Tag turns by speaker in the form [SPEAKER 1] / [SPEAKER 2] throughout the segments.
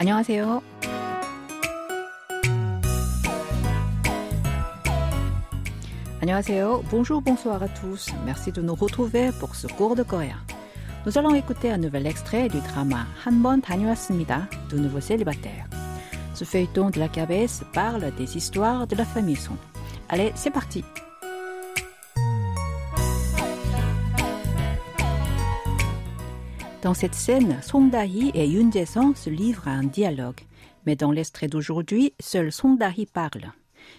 [SPEAKER 1] 안녕하세요. 안녕하세요. Bonjour, bonsoir à tous. Merci de nous retrouver pour ce cours de coréen. Nous allons écouter un nouvel extrait du drama 한번 다녀왔습니다. De nouveaux célibataires. Ce feuilleton de la KBS parle des histoires de la famille Song. Allez, c'est parti. Dans cette scène, Song Da-hee et Yoon Jae-sung se livrent à un dialogue. Mais dans l'extrait d'aujourd'hui, seul Song Da-hee parle.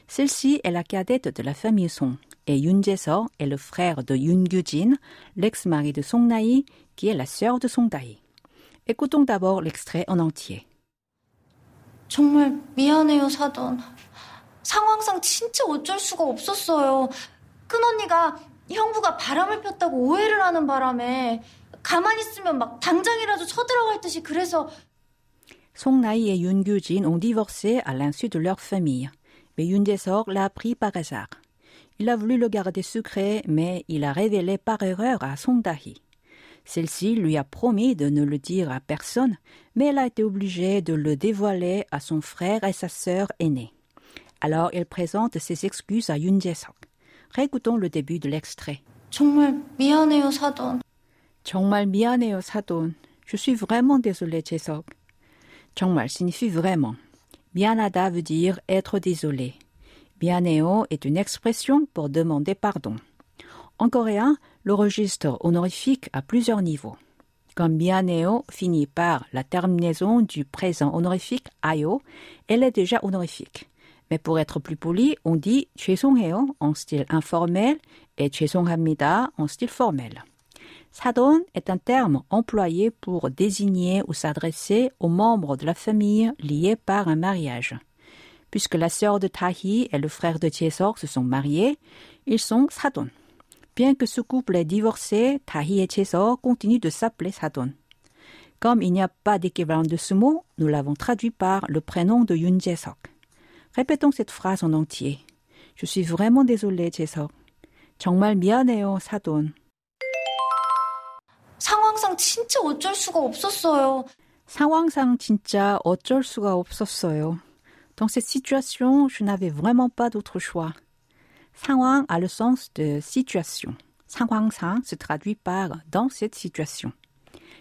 [SPEAKER 1] Celle-ci est la cadette de la famille Song et Yoon Jae-sung est le frère de Yoon Gyu-jin, l'ex-mari de Song Na-hee, qui est la sœur de Song Da-hee. Écoutons d'abord l'extrait en entier.
[SPEAKER 2] 정말 미안해요, 사돈. 상황상 진짜 어쩔 수가 없었어요. 큰언니가 형부가 바람을 폈다고 오해를 하는 바람에 가만히 있으면 막 당장이라도 쳐들어갈 듯이 그래서
[SPEAKER 1] Song Na-hee et Yoon Gyu-jin ont divorcé à l'insu de leur famille. Mais Yoon Jae-sung l'a appris par hasard. Il a voulu le garder secret, mais il a révélé par erreur à Song Da-hee. Celle-ci lui a promis de ne le dire à personne, mais elle a été obligée de le dévoiler à son frère et sa sœur aînée. Alors elle présente ses excuses à Yoon Jae-sung. Récoutons le début de l'extrait.
[SPEAKER 2] 정말 미안해요, 사돈.
[SPEAKER 1] 정말 미안해요, 사돈. Je suis vraiment désolé, Jae-sung. 정말 signifie vraiment. 미안하다 veut dire être désolé. 미안해요 est une expression pour demander pardon. En coréen, le registre honorifique a plusieurs niveaux. Comme 미안해요 finit par la terminaison du présent honorifique ayo, elle est déjà honorifique. Mais pour être plus poli, on dit 죄송해요 en style informel et 죄송합니다 en style formel. Sadon est un terme employé pour désigner ou s'adresser aux membres de la famille liés par un mariage. Puisque la sœur de Tahi et le frère de Jae-suk se sont mariés, ils sont Sadon. Bien que ce couple est divorcé, Tahi et Jae-suk continuent de s'appeler Sadon. Comme il n'y a pas d'équivalent de ce mot, nous l'avons traduit par le prénom de Yoon Jae-suk. Répétons cette phrase en entier. Je suis vraiment désolé, Jae-suk. 정말 미안해요, 사돈.
[SPEAKER 2] 상황상 진짜 어쩔 수가 없었어요.
[SPEAKER 1] 상황상 진짜 어쩔 수가 없었어요. Dans cette situation, je n'avais vraiment pas d'autre choix. 상황 a le sens de situation. 상황상 se traduit par dans cette situation.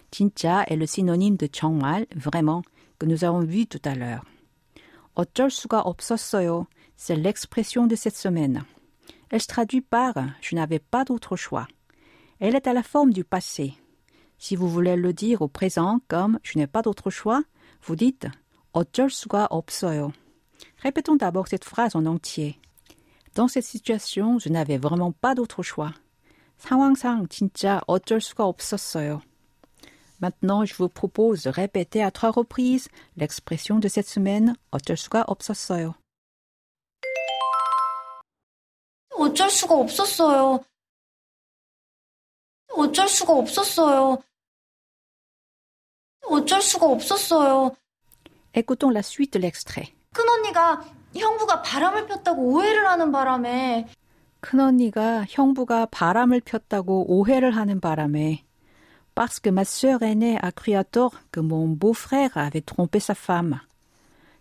[SPEAKER 1] 진짜 est le synonyme de 정말, vraiment, que nous avons vu tout à l'heure. 어쩔 수가 없었어요. C'est l'expression de cette semaine. Elle se traduit par je n'avais pas d'autre choix. Elle est à la forme du passé. Si vous voulez le dire au présent comme je n'ai pas d'autre choix, vous dites 어쩔 수가 없어요. Répétons d'abord cette phrase en entier. Dans cette situation, je n'avais vraiment pas d'autre choix. 상황상 진짜 어쩔 수가 없었어요. Maintenant, je vous propose de répéter à trois reprises l'expression de cette semaine 어쩔 수가 없었어요.
[SPEAKER 2] 어쩔 수가 없었어요. 어쩔 수가 없었어요. 어쩔 수가 없었어요.
[SPEAKER 1] Écoutons la suite de l'extrait.
[SPEAKER 2] 큰언니가 형부가 바람을 폈다고 오해를 하는 바람에
[SPEAKER 1] 큰언니가 형부가 바람을 폈다고 오해를 하는 바람에 parce que ma sœur aînée a cru à tort que mon beau-frère avait trompé sa femme.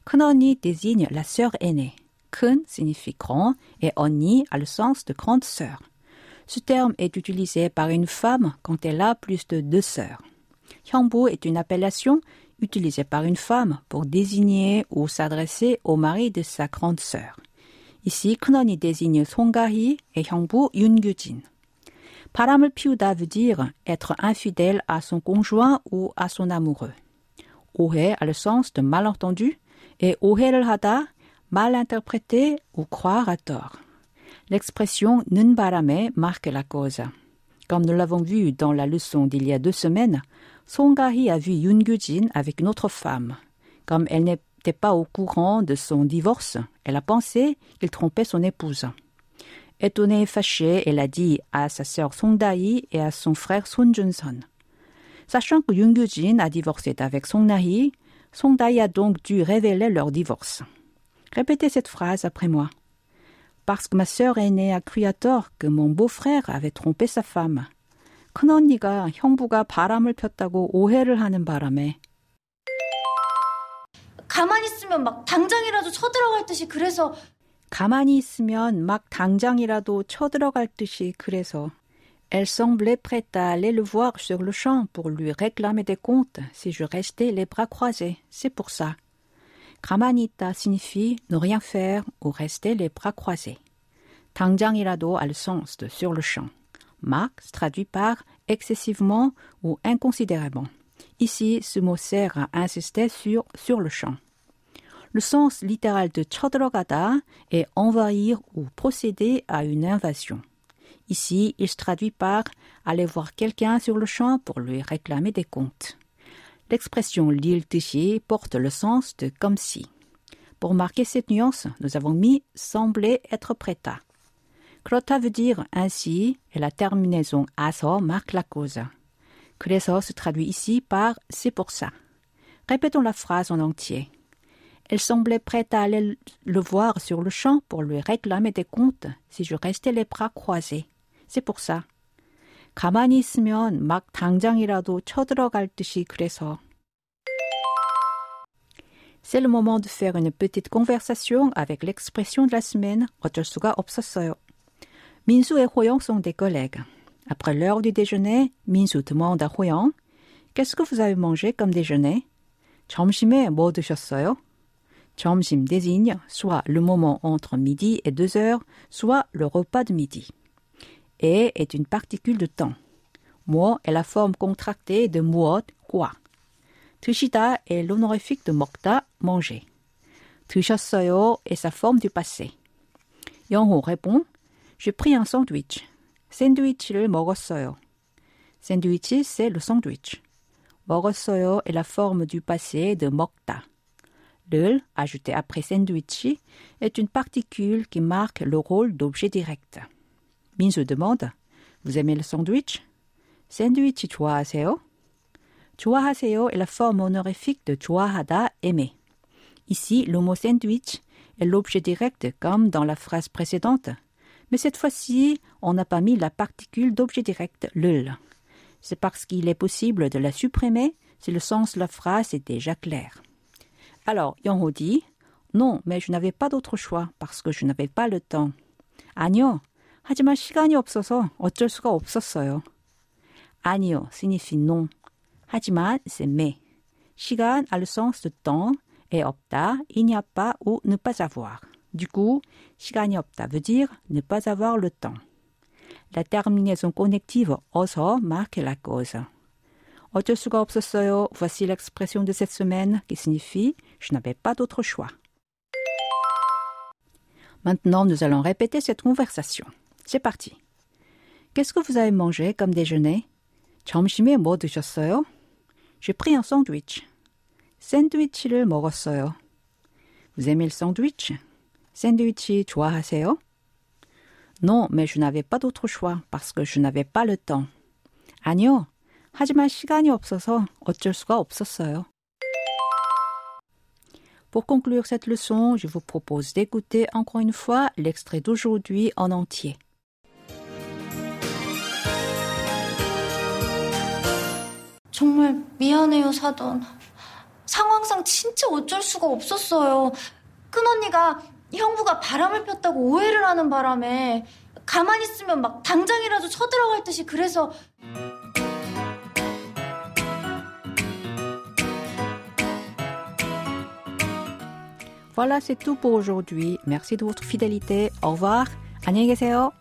[SPEAKER 1] 큰언니 désigne la sœur aînée. 큰 signifie grand et 언니 a le sens de grande sœur. Ce terme est utilisé par une femme quand elle a plus de deux sœurs. Hyangbu est une appellation utilisée par une femme pour désigner ou s'adresser au mari de sa grande sœur. Ici, Knon이 désigne Songgahi et Hyangbu Yungyujin. Paramel piuda veut dire être infidèle à son conjoint ou à son amoureux. Ohe a le sens de malentendu et ohe를 hada mal interpréter ou croire à tort. L'expression nunbarame marque la cause. Comme nous l'avons vu dans la leçon d'il y a deux semaines, Songahi a vu Yoon Gyu-jin avec une autre femme. Comme elle n'était pas au courant de son divorce, elle a pensé qu'il trompait son épouse. Étonnée et fâchée, elle a dit à sa sœur Song Da-hee et à son frère Son Jun-son. Sachant que Yoon Gyu-jin a divorcé avec Song Na-hee, Song Da-hee a donc dû révéler leur divorce. Répétez cette phrase après moi. Parce que ma sœur aînée a cru à tort que mon beau-frère avait trompé sa femme. 큰언니가 형부가 바람을 폈다고 오해를 하는 바람에
[SPEAKER 2] 가만히 있으면 막 당장이라도 쳐들어갈 듯이 그래서
[SPEAKER 1] 가만히 있으면 막 당장이라도 쳐들어갈 듯이 그래서 Elle semblait prête à aller le voir sur le champ pour lui réclamer des comptes si je restais les bras croisés. C'est pour ça. 가만히 있다 signifie ne rien faire ou rester les bras croisés. 당장이라도 a le sens de sur le champ. Marc se traduit par excessivement ou inconsidérément. Ici, ce mot sert à insister sur, sur le champ. Le sens littéral de chodrogada est envahir ou procéder à une invasion. Ici, il se traduit par aller voir quelqu'un sur le champ pour lui réclamer des comptes. L'expression l'île Tichy porte le sens de comme si. Pour marquer cette nuance, nous avons mis sembler être prêt à. 그렇다 veut dire ainsi et la terminaison a서 marque la cause. 그래서 se traduit ici par c'est pour ça. Répétons la phrase en entier. Elle semblait prête à aller le voir sur le champ pour lui réclamer des comptes si je restais les bras croisés. C'est pour ça. 가만히 있으면 막 당장이라도 쳐들어갈 듯이 그래서. C'est le moment de faire une petite conversation avec l'expression de la semaine 어쩔 수가 없었어요. 민수 et 호영 sont des collègues. Après l'heure du déjeuner, 민수 demande à 호영 Qu'est-ce que vous avez mangé comme déjeuner 점심에 뭐 드셨어요? 점심 désigne soit le moment entre midi et deux heures, soit le repas de midi. Et est une particule de temps. Moi est la forme contractée de muot, quoi. 드시다 est l'honorifique de 먹다, manger. 드셨어요 est sa forme du passé. 영호 répond J'ai pris un sandwich. 샌드위치를 먹었어요. 샌드위치, c'est le sandwich. 먹었어요 est la forme du passé de 먹다. Le, ajouté après sandwichi, est une particule qui marque le rôle d'objet direct. 민수 demande Vous aimez le sandwich 샌드위치 좋아하세요? 좋아하세요 est la forme honorifique de 좋아하다, aimer. Ici, le mot sandwich est l'objet direct comme dans la phrase précédente, mais cette fois-ci, on n'a pas mis la particule d'objet direct le. C'est parce qu'il est possible de la supprimer si le sens de la phrase est déjà clair. Alors, Yongho dit Non, mais je n'avais pas d'autre choix parce que je n'avais pas le temps. 아니요. 하지만 시간이 없어서 어쩔 수가 없었어요. 아니요 signifie non. 하지만 c'est mais. 시간 a le sens de temps et 없다, il n'y a pas ou ne pas avoir. Du coup, 시간이 없다 veut dire ne pas avoir le temps. La terminaison connective 어서 marque la cause. 어쩔 수가 없었어요. Voici l'expression de cette semaine qui signifie je n'avais pas d'autre choix. Maintenant, nous allons répéter cette conversation. C'est parti. Qu'est-ce que vous avez mangé comme déjeuner? 점심에 뭐 드셨어요? J'ai pris un sandwich. 샌드위치를 먹었어요. Vous aimez le sandwich? 샌드위치 좋아하세요? Non, mais je n'avais pas d'autre choix parce que je n'avais pas le temps. 아니요. 하지만 시간이 없어서 어쩔 수가 없었어요. Pour conclure cette leçon, je vous propose d'écouter encore une fois l'extrait d'aujourd'hui en entier.
[SPEAKER 2] 정말 미안해요, 사돈. 상황상 진짜 어쩔 수가 없었어요. 큰 언니가 형부가 바람을 폈다고 오해를 하는 바람에 가만히 있으면 막 당장이라도 쳐들어갈 듯이 그래서
[SPEAKER 1] Voilà, c'est tout pour aujourd'hui. Merci de votre fidélité. Au revoir. 안녕히 계세요.